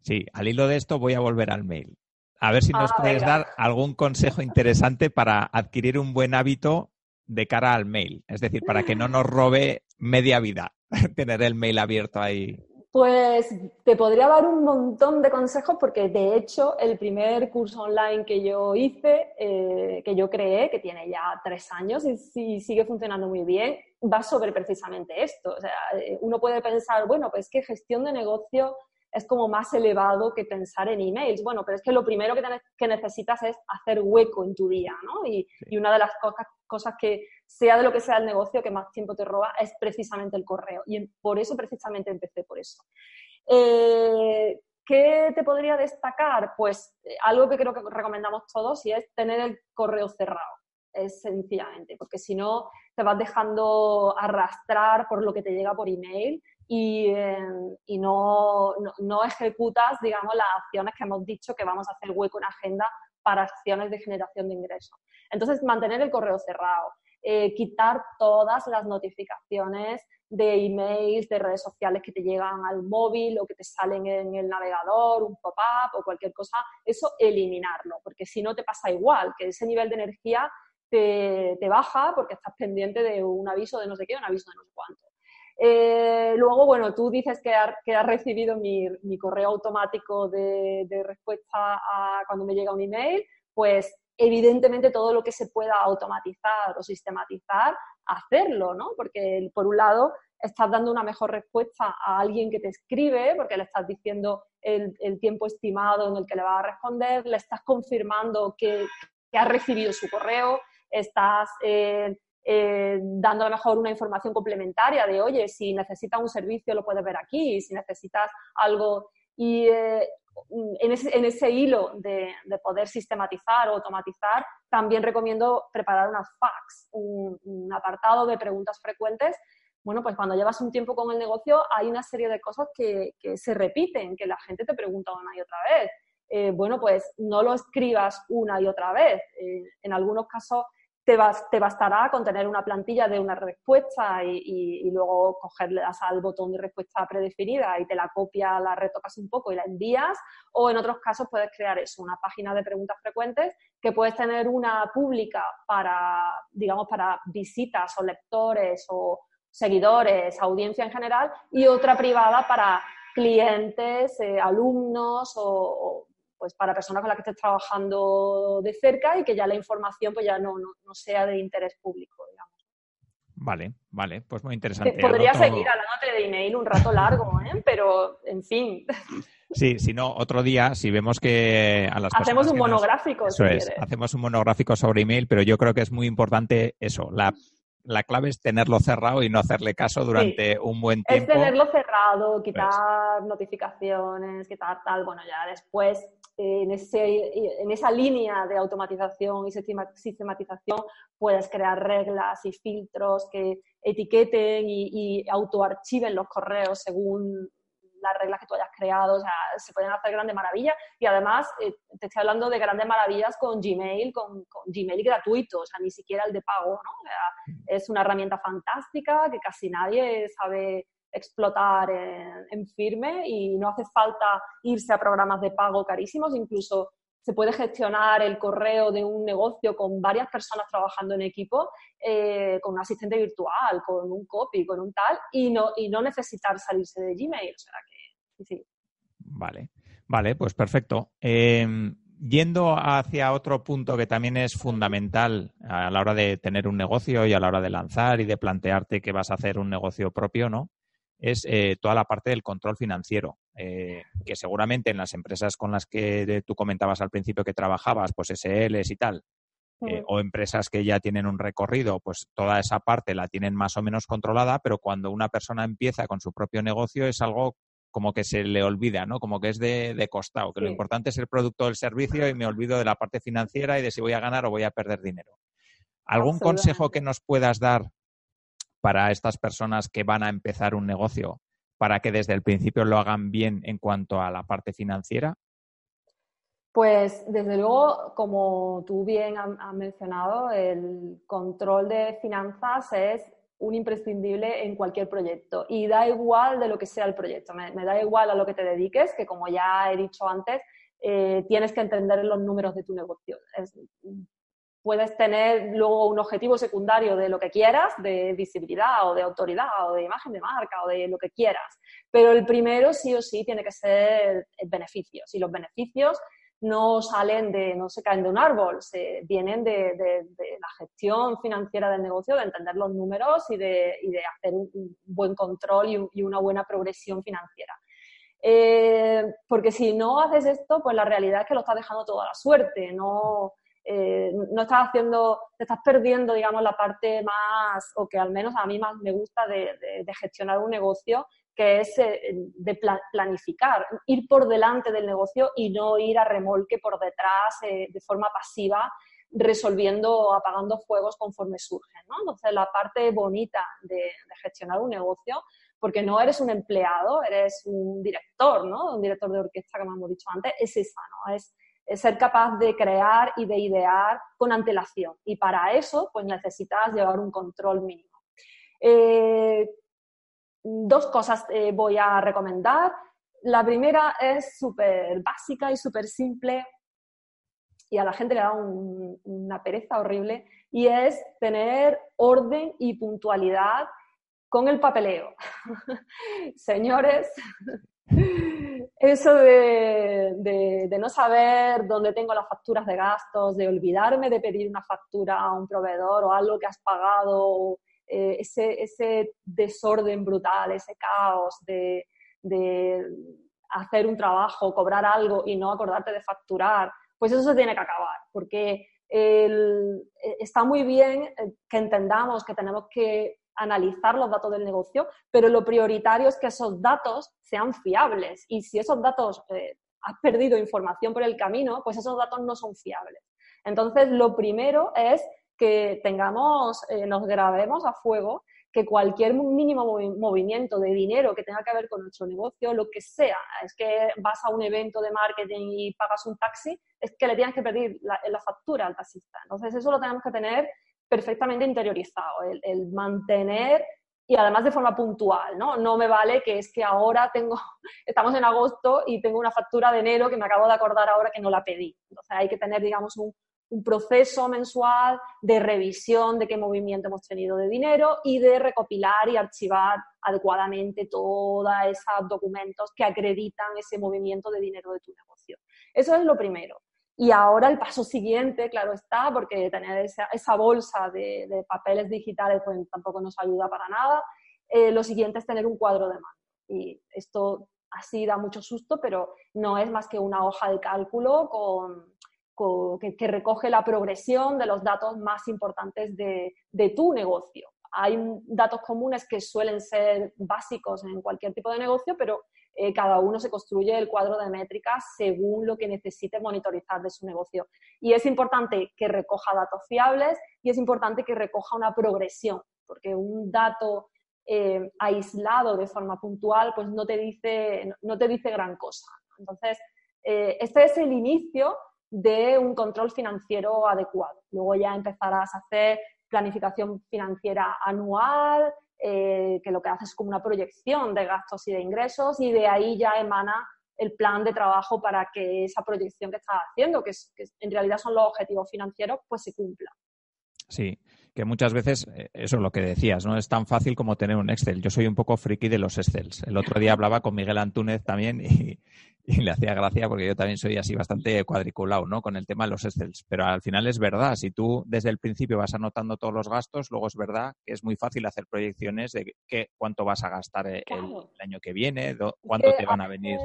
Sí, al hilo de esto voy a volver al mail. A ver si nos ah, puedes dar algún consejo interesante para adquirir un buen hábito de cara al mail. Es decir, para que no nos robe media vida tener el mail abierto ahí. Pues te podría dar un montón de consejos porque de hecho el primer curso online que yo hice, eh, que yo creé, que tiene ya tres años y, sigue funcionando muy bien, va sobre precisamente esto. O sea, eh, uno puede pensar, bueno, pues que gestión de negocio es como más elevado que pensar en emails. Bueno, pero es que lo primero que, que necesitas es hacer hueco en tu día, ¿no? Y, y una de las cosas, cosas que, sea de lo que sea el negocio, que más tiempo te roba, es precisamente el correo. Y por eso precisamente empecé por eso. Eh, ¿Qué te podría destacar? Pues eh, algo que creo que recomendamos todos y es tener el correo cerrado. es sencillamente, porque si no te vas dejando arrastrar por lo que te llega por email y, eh, y no, no, ejecutas, digamos, las acciones que hemos dicho que vamos a hacer hueco en agenda para acciones de generación de ingresos. Entonces, mantener el correo cerrado, eh, quitar todas las notificaciones de emails, de redes sociales que te llegan al móvil o que te salen en el navegador, un pop-up o cualquier cosa, eso eliminarlo, porque si no te pasa igual, que ese nivel de energía te, te baja porque estás pendiente de un aviso de no sé qué, un aviso de no sé cuánto. Eh, luego, bueno, tú dices que, que has recibido mi, mi correo automático de, de, respuesta a cuando me llega un email, pues evidentemente todo lo que se pueda automatizar o sistematizar, hacerlo, ¿no? Porque por un lado estás dando una mejor respuesta a alguien que te escribe, porque le estás diciendo el, tiempo estimado en el que le va a responder, le estás confirmando que, que has recibido su correo, estás eh, eh, dando a lo mejor una información complementaria de, oye, si necesitas un servicio lo puedes ver aquí, si necesitas algo. Y eh, en, ese, hilo de, poder sistematizar o automatizar, también recomiendo preparar unas fax, un, apartado de preguntas frecuentes. Bueno, pues cuando llevas un tiempo con el negocio hay una serie de cosas que, se repiten, que la gente te pregunta una y otra vez. Eh, bueno, pues no lo escribas una y otra vez. Eh, en algunos casos te, bastará con tener una plantilla de una respuesta y, luego cogerle al botón de respuesta predefinida y te la copia, la retocas un poco y la envías. O en otros casos puedes crear eso, una página de preguntas frecuentes que puedes tener una pública para, digamos, para visitas o lectores o seguidores, audiencia en general, y otra privada para clientes, eh, alumnos o, pues para personas con las que estés trabajando de cerca y que ya la información pues ya no, no, sea de interés público, digamos. Vale, vale, pues muy interesante. Podría seguir hablándote de email un rato largo, ¿eh? pero en fin. Sí, si no, otro día, si vemos que a las Hacemos un monográfico. Eso es, hacemos un monográfico sobre email, pero yo creo que es muy importante eso, la la clave es tenerlo cerrado y no hacerle caso durante un buen tiempo. Es tenerlo cerrado, quitar notificaciones, quitar tal. Bueno, ya después en, ese, en esa línea de automatización y sistematización puedes crear reglas y filtros que etiqueten y, y autoarchiven los correos según las reglas que tú hayas creado, o sea, se pueden hacer grandes maravillas y además eh, te estoy hablando de grandes maravillas con Gmail, con, Gmail gratuito, o sea, ni siquiera el de pago, ¿no? es una herramienta fantástica que casi nadie sabe explotar en, firme y no hace falta irse a programas de pago carísimos, incluso se puede gestionar el correo de un negocio con varias personas trabajando en equipo, eh, con un asistente virtual, con un copy, con un tal, y no, y no necesitar salirse de Gmail. O sea que, sí. Vale, vale, pues perfecto. Em, yendo hacia otro punto que también es fundamental a la hora de tener un negocio y a la hora de lanzar y de plantearte que vas a hacer un negocio propio, ¿no? Es eh, toda la parte del control financiero, eh, que seguramente en las empresas con las que tú comentabas al principio que trabajabas, pues SLs y tal, eh, o empresas que ya tienen un recorrido, pues toda esa parte la tienen más o menos controlada, pero cuando una persona empieza con su propio negocio es algo como que se le olvida, ¿no? Como que es de, de costado, que lo importante es el producto o el servicio y me olvido de la parte financiera y de si voy a ganar o voy a perder dinero. ¿Algún consejo que nos puedas dar para estas personas que van a empezar un negocio para que desde el principio lo hagan bien en cuanto a la parte financiera? Pues desde luego, como tú bien has mencionado, el control de finanzas es un imprescindible en cualquier proyecto y da igual de lo que sea el proyecto, me, da igual a lo que te dediques, que como ya he dicho antes, eh, tienes que entender los números de tu negocio. Puedes tener luego un objetivo secundario de lo que quieras, de visibilidad o de autoridad o de imagen de marca o de lo que quieras. Pero el primero sí o sí tiene que ser beneficios. Y los beneficios no salen de, no se caen de un árbol, se, vienen de, la gestión financiera del negocio, de entender los números y de, hacer un, buen control y, una buena progresión financiera. Eh, porque si no haces esto, pues la realidad es que lo estás dejando todo a la suerte, no, eh, no estás haciendo, te estás perdiendo, digamos, la parte más, o que al menos a mí más me gusta de, gestionar un negocio, que es eh, de planificar, ir por delante del negocio y no ir a remolque por detrás eh, de forma pasiva resolviendo, apagando fuegos conforme surgen. ¿no? Entonces, la parte bonita de, gestionar un negocio, porque no eres un empleado, eres un director, ¿no? un director de orquesta, como hemos dicho antes, es esa, ¿no? es, ser capaz de crear y de idear con antelación. Y para eso, pues necesitas llevar un control mínimo. Eh, dos cosas eh, voy a recomendar. La primera es súper básica y súper simple y a la gente le da una pereza horrible y es tener orden y puntualidad con el papeleo. Señores, eso de, no saber dónde tengo las facturas de gastos, de olvidarme de pedir una factura a un proveedor o algo que has pagado, eh, ese, ese desorden brutal, ese caos de de hacer un trabajo, cobrar algo y no acordarte de facturar, pues eso se tiene que acabar, porque eh, está muy bien eh, que entendamos que tenemos que analizar los datos del negocio, pero lo prioritario es que esos datos sean fiables y si esos datos eh, has perdido información por el camino, pues esos datos no son fiables. Entonces, lo primero es que tengamos, nos grabemos a fuego que cualquier mínimo movimiento de dinero que tenga que ver con nuestro negocio, lo que sea, es que vas a un evento de marketing y pagas un taxi, es que le tienes que pedir la, factura al taxista. Entonces, eso lo tenemos que tener perfectamente interiorizado, el, mantener y además de forma puntual, ¿no? No me vale que es que ahora tengo, estamos en agosto y tengo una factura de enero que me acabo de acordar ahora que no la pedí. Entonces hay que tener, digamos, un, un proceso mensual de revisión de qué movimiento hemos tenido de dinero y de recopilar y archivar adecuadamente todos esos documentos que acreditan ese movimiento de dinero de tu negocio. Eso es lo primero. Y ahora el paso siguiente, claro está, porque tener esa, bolsa de, papeles digitales pues, tampoco nos ayuda para nada. Eh, lo siguiente es tener un cuadro de mando. Y esto así da mucho susto, pero no es más que una hoja de cálculo con, que, recoge la progresión de los datos más importantes de, tu negocio. Hay datos comunes que suelen ser básicos en cualquier tipo de negocio, pero eh, cada uno se construye el cuadro de métricas según lo que necesite monitorizar de su negocio. Y es importante que recoja datos fiables y es importante que recoja una progresión, porque un dato eh, aislado de forma puntual pues no te dice, no te dice gran cosa. Entonces, eh, este es el inicio de un control financiero adecuado. Luego ya empezarás a hacer planificación financiera anual, eh, que lo que haces es como una proyección de gastos y de ingresos y de ahí ya emana el plan de trabajo para que esa proyección que estás haciendo, que, que en realidad son los objetivos financieros, pues se cumpla. Sí, que muchas veces, eh, eso es lo que decías, no es tan fácil como tener un Excel. Yo soy un poco friki de los Excels. El otro día hablaba con Miguel Antúnez también y, le hacía gracia porque yo también soy así bastante cuadriculado, ¿no? Con el tema de los Excels. Pero al final es verdad, si tú desde el principio vas anotando todos los gastos, luego es verdad que es muy fácil hacer proyecciones de qué, cuánto vas a gastar el, año que viene, cuánto te van a venir.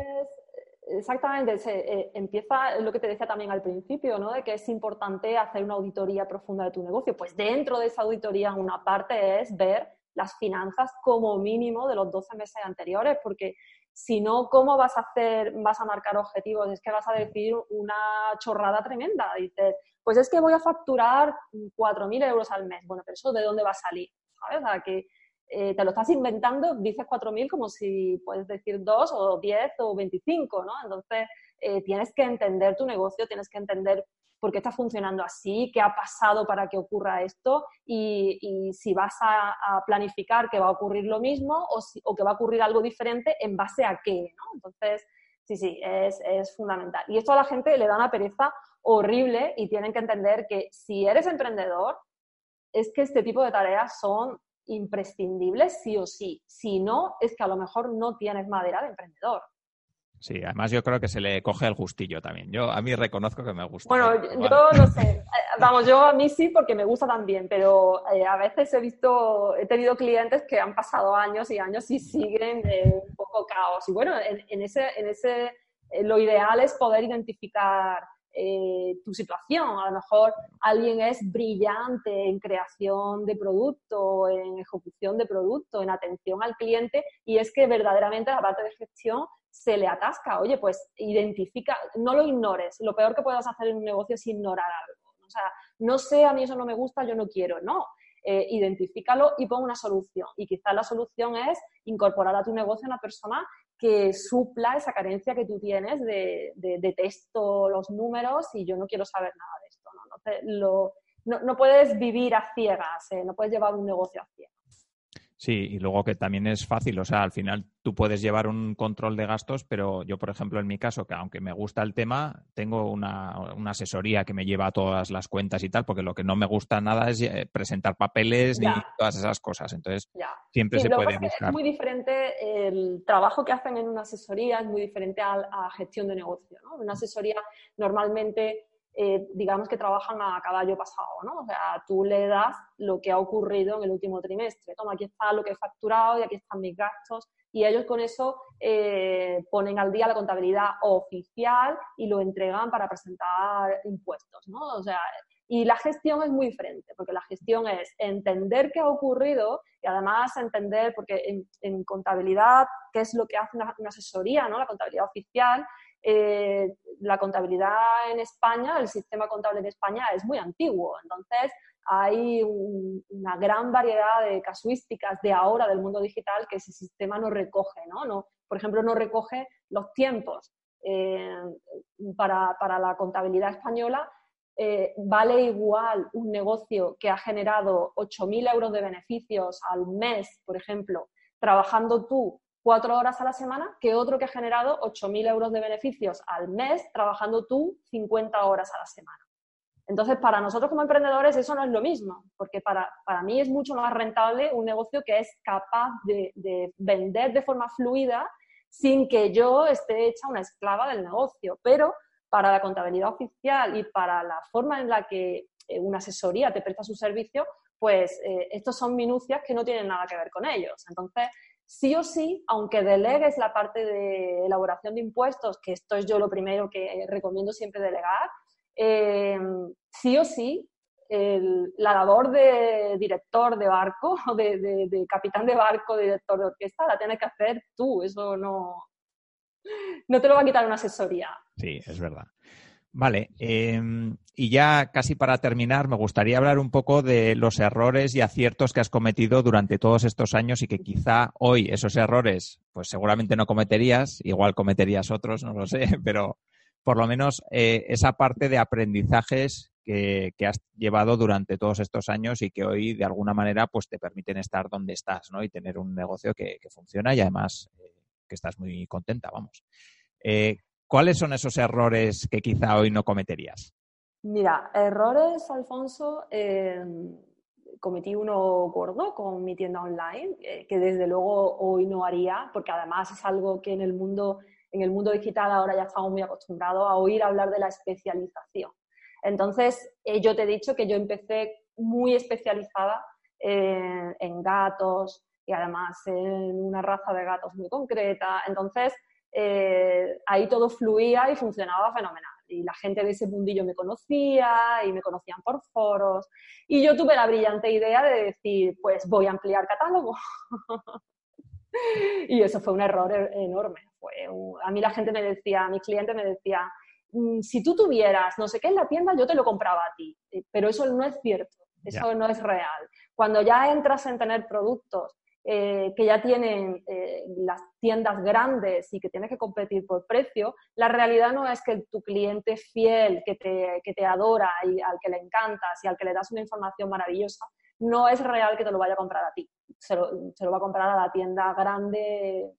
Exactamente, se, eh, empieza lo que te decía también al principio, ¿no? de que es importante hacer una auditoría profunda de tu negocio. Pues dentro de esa auditoría una parte es ver las finanzas como mínimo de los 12 meses anteriores, porque si no, ¿cómo vas a hacer, vas a marcar objetivos? Es que vas a decir una chorrada tremenda. Dices, pues es que voy a facturar 4.000 euros al mes. Bueno, pero eso ¿de dónde va a salir? ¿Sabes? que eh, te lo estás inventando, dices 4.000 como si puedes decir 2 o 10 o 25, ¿no? Entonces, eh, tienes que entender tu negocio, tienes que entender por qué está funcionando así, qué ha pasado para que ocurra esto y, si vas a, planificar que va a ocurrir lo mismo o, que va a ocurrir algo diferente en base a qué, ¿no? Entonces, sí, sí, es, es fundamental. Y esto a la gente le da una pereza horrible y tienen que entender que si eres emprendedor, es que este tipo de tareas son imprescindible sí o sí. Si no, es que a lo mejor no tienes madera de emprendedor. Sí, además yo creo que se le coge el gustillo también. Yo a mí reconozco que me gusta. Bueno, yo no sé. Vamos, yo a mí sí porque me gusta también, pero eh, a veces he visto, he tenido clientes que han pasado años y años y siguen un poco caos. Y bueno, en, ese, en ese, eh, lo ideal es poder identificar eh, tu situación. A lo mejor alguien es brillante en creación de producto, en ejecución de producto, en atención al cliente y es que verdaderamente la parte de gestión se le atasca. Oye, pues identifica, no lo ignores. Lo peor que puedas hacer en un negocio es ignorar algo. sea, no sé, a mí eso no me gusta, yo no quiero, no. Eh, identifícalo y pon una solución. Y quizás la solución es incorporar a tu negocio una persona que supla esa carencia que tú tienes de, de, texto, los números y yo no quiero saber nada de esto. No, no, no, puedes vivir a ciegas, eh, no puedes llevar un negocio a ciegas. Sí, y luego que también es fácil, o sea, al final tú puedes llevar un control de gastos, pero yo, por ejemplo, en mi caso, que aunque me gusta el tema, tengo una, asesoría que me lleva a todas las cuentas y tal, porque lo que no me gusta nada es eh, presentar papeles ni todas esas cosas. Entonces, siempre se puede buscar. Es muy diferente el trabajo que hacen en una asesoría, es muy diferente a, a gestión de negocio. ¿no? Una asesoría normalmente eh, digamos que trabajan a caballo pasado, ¿no? O sea, tú le das lo que ha ocurrido en el último trimestre. Toma, aquí está lo que he facturado y aquí están mis gastos. Y ellos con eso eh, ponen al día la contabilidad oficial y lo entregan para presentar impuestos, ¿no? O sea, y la gestión es muy diferente, porque la gestión es entender qué ha ocurrido y además entender, porque en, contabilidad, qué es lo que hace una, una, asesoría, ¿no? La contabilidad oficial eh, la contabilidad en España, el sistema contable en España es muy antiguo. Entonces, hay una gran variedad de casuísticas de ahora del mundo digital que ese sistema no recoge, ¿no? no por ejemplo, no recoge los tiempos. Eh, para, para, la contabilidad española, eh, vale igual un negocio que ha generado 8.000 euros de beneficios al mes, por ejemplo, trabajando tú cuatro horas a la semana que otro que ha generado 8.000 euros de beneficios al mes trabajando tú 50 horas a la semana. Entonces, para nosotros como emprendedores eso no es lo mismo, porque para, para mí es mucho más rentable un negocio que es capaz de, de, vender de forma fluida sin que yo esté hecha una esclava del negocio. Pero para la contabilidad oficial y para la forma en la que eh, una asesoría te presta su servicio, pues eh, estos son minucias que no tienen nada que ver con ellos. Entonces, sí o sí, aunque delegues la parte de elaboración de impuestos, que esto es yo lo primero que recomiendo siempre delegar, eh, sí o sí, la labor de director de barco, de, de, capitán de barco, de director de orquesta, la tienes que hacer tú. Eso no, no te lo va a quitar una asesoría. Sí, es verdad. Vale, em, y ya casi para terminar, me gustaría hablar un poco de los errores y aciertos que has cometido durante todos estos años y que quizá hoy esos errores, pues seguramente no cometerías, igual cometerías otros, no lo sé, pero por lo menos eh, esa parte de aprendizajes que, has llevado durante todos estos años y que hoy de alguna manera pues te permiten estar donde estás, ¿no? Y tener un negocio que, funciona y además eh, que estás muy contenta, vamos. Eh, ¿Cuáles son esos errores que quizá hoy no cometerías? Mira, errores, Alfonso, em, cometí uno gordo con mi tienda online, eh, que desde luego hoy no haría, porque además es algo que en el mundo, en el mundo digital ahora ya estamos muy acostumbrados a oír hablar de la especialización. Entonces, eh, yo te he dicho que yo empecé muy especializada en gatos y además en una raza de gatos muy concreta. Entonces, eh, ahí todo fluía y funcionaba fenomenal. Y la gente de ese mundillo me conocía y me conocían por foros. Y yo tuve la brillante idea de decir, pues voy a ampliar catálogo. y eso fue un error e-, enorme. a mí la gente me decía, mi cliente me decía, mm, si tú tuvieras no sé qué en la tienda, yo te lo compraba a ti. Eh, pero eso no es cierto, eso no es real. Cuando ya entras en tener productos eh, que ya tienen eh, las tiendas grandes y que tienes que competir por precio, la realidad no es que tu cliente fiel, que te, que te adora y al que le encantas y al que le das una información maravillosa, no es real que te lo vaya a comprar a ti. Se lo, se lo, va a comprar a la tienda grande,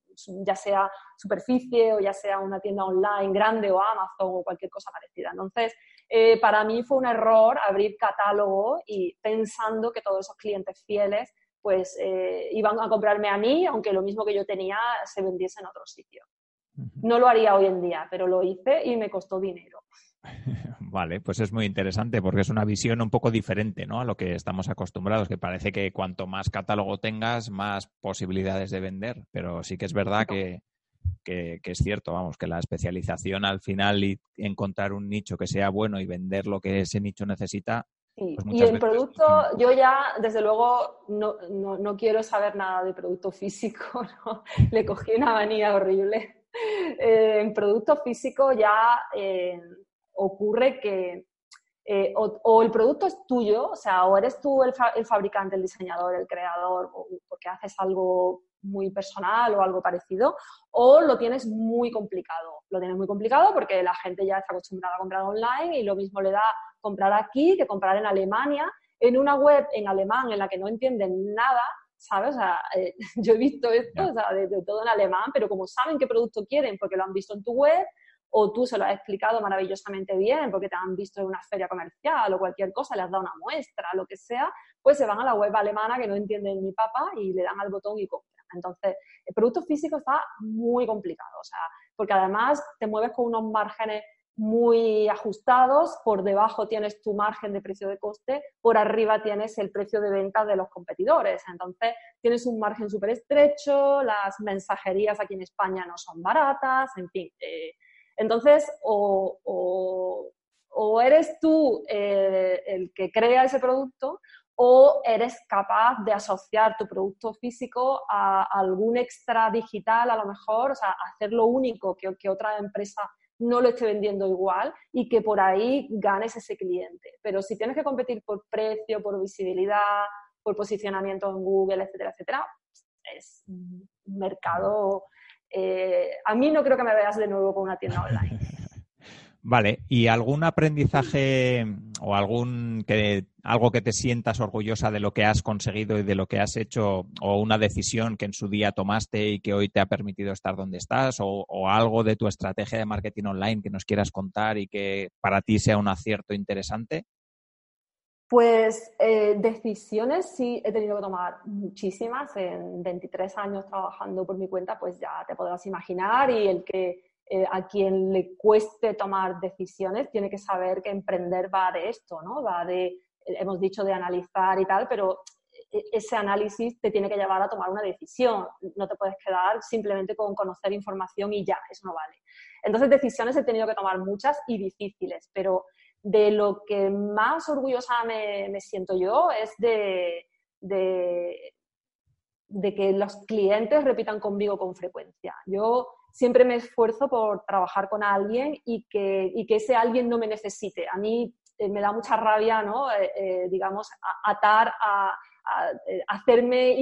ya sea superficie o ya sea una tienda online grande o Amazon o cualquier cosa parecida. Entonces, eh, para mí fue un error abrir catálogo y pensando que todos esos clientes fieles pues eh, iban a comprarme a mí, aunque lo mismo que yo tenía se vendiese en otro sitio. No lo haría hoy en día, pero lo hice y me costó dinero. Vale, pues es muy interesante porque es una visión un poco diferente ¿no? a lo que estamos acostumbrados, que parece que cuanto más catálogo tengas, más posibilidades de vender, pero sí que es verdad que, que, es cierto, vamos, que la especialización al final y encontrar un nicho que sea bueno y vender lo que ese nicho necesita pues y el producto, yo ya, desde luego, no, no, quiero saber nada de producto físico, ¿no? le cogí una manía horrible. Eh, en producto físico ya eh, ocurre que eh, o, el producto es tuyo, o sea, o eres tú el, fabricante, el diseñador, el creador, o porque haces algo muy personal o algo parecido, o lo tienes muy complicado. Lo tienes muy complicado porque la gente ya está acostumbrada a comprar online y lo mismo le da comprar aquí que comprar en Alemania, en una web en alemán en la que no entienden nada, ¿sabes? O sea, eh, yo he visto esto, o sea, de, todo en alemán, pero como saben qué producto quieren porque lo han visto en tu web, o tú se lo has explicado maravillosamente bien porque te han visto en una feria comercial o cualquier cosa, le has dado una muestra, lo que sea, pues se van a la web alemana que no entienden ni papa y le dan al botón y compran. Entonces, el producto físico está muy complicado, o sea, porque además te mueves con unos márgenes muy ajustados, por debajo tienes tu margen de precio de coste, por arriba tienes el precio de venta de los competidores. Entonces, tienes un margen súper estrecho, las mensajerías aquí en España no son baratas, en fin. Eh, entonces, o, eres tú eh, el que crea ese producto o eres capaz de asociar tu producto físico a algún extra digital, a lo mejor, o sea, hacerlo único que, otra empresa no lo esté vendiendo igual y que por ahí ganes ese cliente. Pero si tienes que competir por precio, por visibilidad, por posicionamiento en Google, etcétera, etcétera, es un mercado eh, a mí no creo que me veas de nuevo con una tienda online. Vale, ¿y algún aprendizaje o algún que algo que te sientas orgullosa de lo que has conseguido y de lo que has hecho o una decisión que en su día tomaste y que hoy te ha permitido estar donde estás o, algo de tu estrategia de marketing online que nos quieras contar y que para ti sea un acierto interesante? Pues eh, decisiones sí he tenido que tomar muchísimas. En 23 años trabajando por mi cuenta, pues ya te podrás imaginar y el que eh, a quien le cueste tomar decisiones tiene que saber que emprender va de esto, ¿no? Va de, hemos dicho de analizar y tal, pero e, ese análisis te tiene que llevar a tomar una decisión. No te puedes quedar simplemente con conocer información y ya, eso no vale. Entonces, decisiones he tenido que tomar muchas y difíciles, pero de lo que más orgullosa me, siento yo es de, de, que los clientes repitan conmigo con frecuencia. Yo siempre me esfuerzo por trabajar con alguien y que, que ese alguien no me necesite. A mí eh, me da mucha rabia, ¿no? Eh, eh, digamos, atar a, hacerme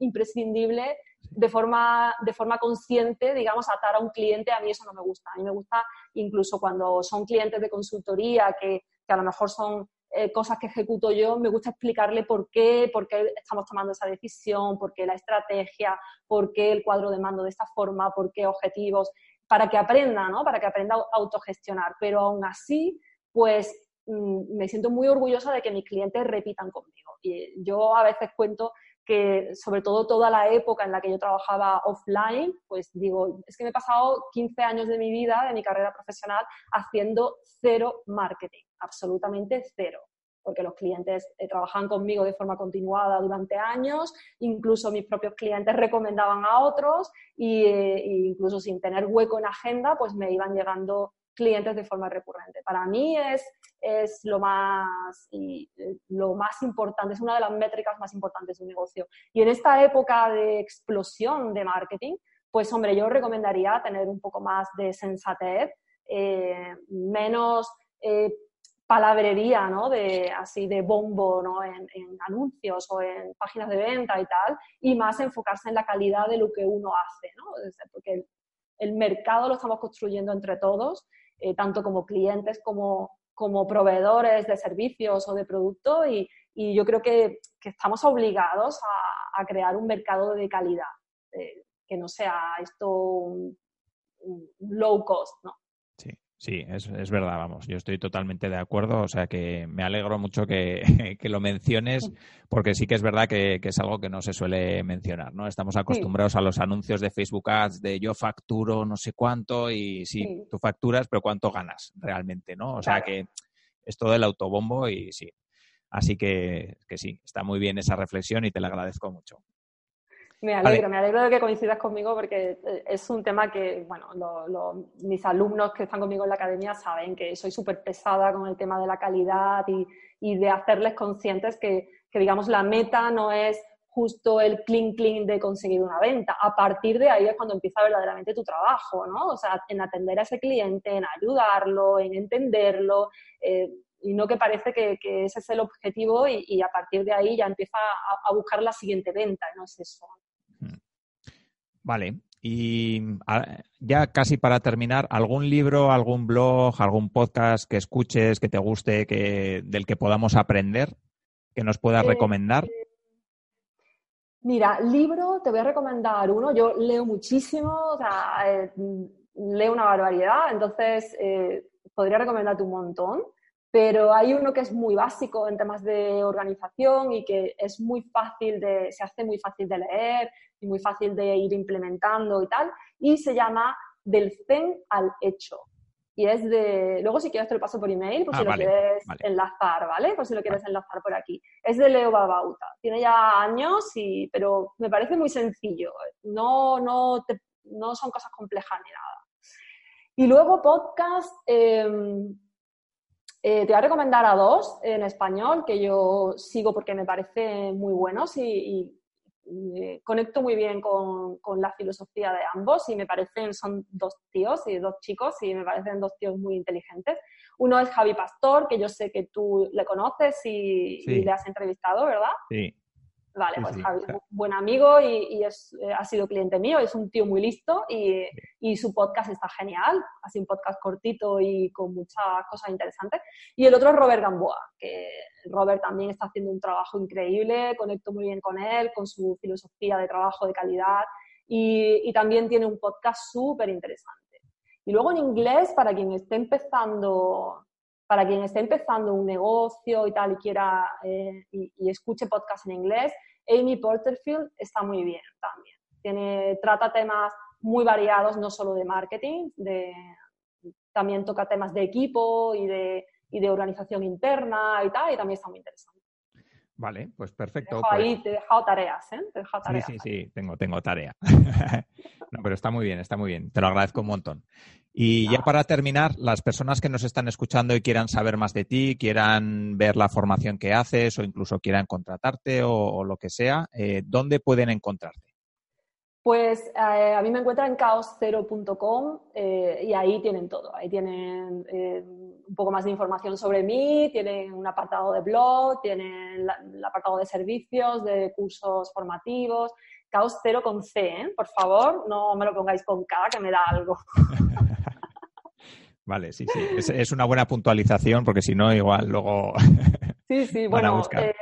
imprescindible de forma, de forma consciente, digamos, atar a un cliente, a mí eso no me gusta. A mí me gusta incluso cuando son clientes de consultoría que, que a lo mejor son eh, cosas que ejecuto yo, me gusta explicarle por qué, por qué estamos tomando esa decisión, por qué la estrategia, por qué el cuadro de mando de esta forma, por qué objetivos, para que aprenda, ¿no? Para que aprenda a autogestionar. Pero aún así, pues mm, me siento muy orgullosa de que mis clientes repitan conmigo. Y yo a veces cuento que sobre todo toda la época en la que yo trabajaba offline, pues digo, es que me he pasado 15 años de mi vida, de mi carrera profesional, haciendo cero marketing, absolutamente cero, porque los clientes eh, trabajaban conmigo de forma continuada durante años, incluso mis propios clientes recomendaban a otros y, e incluso sin tener hueco en agenda, pues me iban llegando clientes de forma recurrente. Para mí es, es lo, más, y, eh, lo más importante, es una de las métricas más importantes de un negocio. Y en esta época de explosión de marketing, pues hombre, yo recomendaría tener un poco más de sensatez, eh, menos eh, palabrería, ¿no? De, así de bombo, ¿no? En, en, anuncios o en páginas de venta y tal, y más enfocarse en la calidad de lo que uno hace, ¿no? Porque el, mercado lo estamos construyendo entre todos eh, tanto como clientes como, como proveedores de servicios o de producto y, yo creo que, que estamos obligados a, crear un mercado de calidad, eh, que no sea esto un low cost, ¿no? Sí, es, es, verdad, vamos, yo estoy totalmente de acuerdo, o sea que me alegro mucho que, que lo menciones, porque sí que es verdad que, que, es algo que no se suele mencionar, ¿no? Estamos acostumbrados a los anuncios de Facebook Ads de yo facturo no sé cuánto y sí, sí. tú facturas, pero cuánto ganas realmente, ¿no? O sea que es todo el autobombo y sí. Así que, que sí, está muy bien esa reflexión y te la agradezco mucho. Me alegro, vale. me alegro de que coincidas conmigo porque eh, es un tema que, bueno, lo, lo, mis alumnos que están conmigo en la academia saben que soy súper pesada con el tema de la calidad y, y de hacerles conscientes que, que, digamos, la meta no es justo el clean clean de conseguir una venta. A partir de ahí es cuando empieza verdaderamente tu trabajo, ¿no? O sea, en atender a ese cliente, en ayudarlo, en entenderlo. Eh, y no que parece que, ese es el objetivo y, a partir de ahí ya empieza a, buscar la siguiente venta, no es eso. Vale, y ya casi para terminar, ¿algún libro, algún blog, algún podcast que escuches, que te guste, que, del que podamos aprender, que nos puedas eh, recomendar? Mira, libro, te voy a recomendar uno. Yo leo muchísimo, o sea, eh, leo una barbaridad, entonces eh, podría recomendarte un montón, pero hay uno que es muy básico en temas de organización y que es muy fácil de, se hace muy fácil de leer y muy fácil de ir implementando y tal, y se llama Del Zen al Hecho. Y es de, luego si quieres te lo paso por email, por ah, si lo quieres enlazar, ¿vale? Por si lo quieres enlazar por aquí. Es de Leo Babauta. Tiene ya años, y, pero me parece muy sencillo. No, no, no son cosas complejas ni nada. Y luego podcast, em, eh, te voy a recomendar a dos en español que yo sigo porque me parecen muy buenos y, y conecto muy bien con, con, la filosofía de ambos y me parecen, son dos tíos y dos chicos y me parecen dos tíos muy inteligentes. Uno es Javi Pastor, que yo sé que tú le conoces y, y le has entrevistado, ¿verdad? Sí. Vale, pues un buen amigo y, es, eh, ha sido cliente mío, es un tío muy listo y, y, su podcast está genial, así un podcast cortito y con muchas cosas interesantes. Y el otro es Robert Gamboa, que Robert también está haciendo un trabajo increíble, conecto muy bien con él, con su filosofía de trabajo de calidad y, y también tiene un podcast súper interesante. Y luego en inglés, para quien esté empezando para quien esté empezando un negocio y tal y quiera eh, y, escuche podcast en inglés, Amy Porterfield está muy bien también. Tiene, trata temas muy variados, no solo de marketing, de, también toca temas de equipo y de, y de organización interna y tal, y también está muy interesante. Vale, pues perfecto. Te, ahí, te he dejado tareas, ¿eh? Te he dejado tareas sí, sí, sí, tengo, tengo tarea. no, pero está muy bien, está muy bien. Te lo agradezco un montón. Y ya para terminar, las personas que nos están escuchando y quieran saber más de ti, quieran ver la formación que haces o incluso quieran contratarte o, lo que sea, eh, ¿dónde pueden encontrarte? Pues eh, a mí me encuentran en caoscero.com eh, y ahí tienen todo. Ahí tienen un poco más de información sobre mí, tienen un apartado de blog, tienen el apartado de servicios, de cursos formativos. Caos cero con C, por favor, no me lo pongáis con K, que me da algo. Vale, sí, sí. Es, una buena puntualización porque si no, igual luego. Sí, sí, bueno. Eh,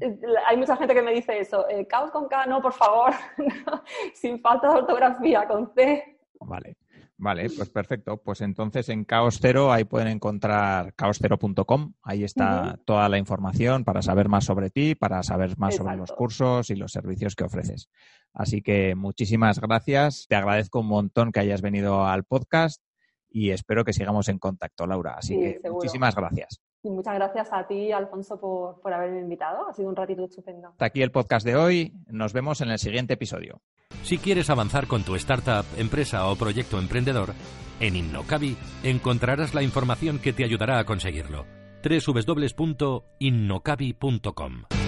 eh, hay mucha gente que me dice eso. Eh, caos con K, no, por favor. Sin falta de ortografía, con C. Vale. Vale, pues perfecto. Pues entonces en Caos Cero ahí pueden encontrar caoscero.com. Ahí está toda la información para saber más sobre ti, para saber más sobre los cursos y los servicios que ofreces. Así que muchísimas gracias. Te agradezco un montón que hayas venido al podcast y espero que sigamos en contacto, Laura. Así que muchísimas gracias. Y muchas gracias a ti, Alfonso, por, por haberme invitado. Ha sido un ratito estupendo. Hasta aquí el podcast de hoy. Nos vemos en el siguiente episodio. Si quieres avanzar con tu startup, empresa o proyecto emprendedor, en Innocabi encontrarás la información que te ayudará a conseguirlo. www.innocabi.com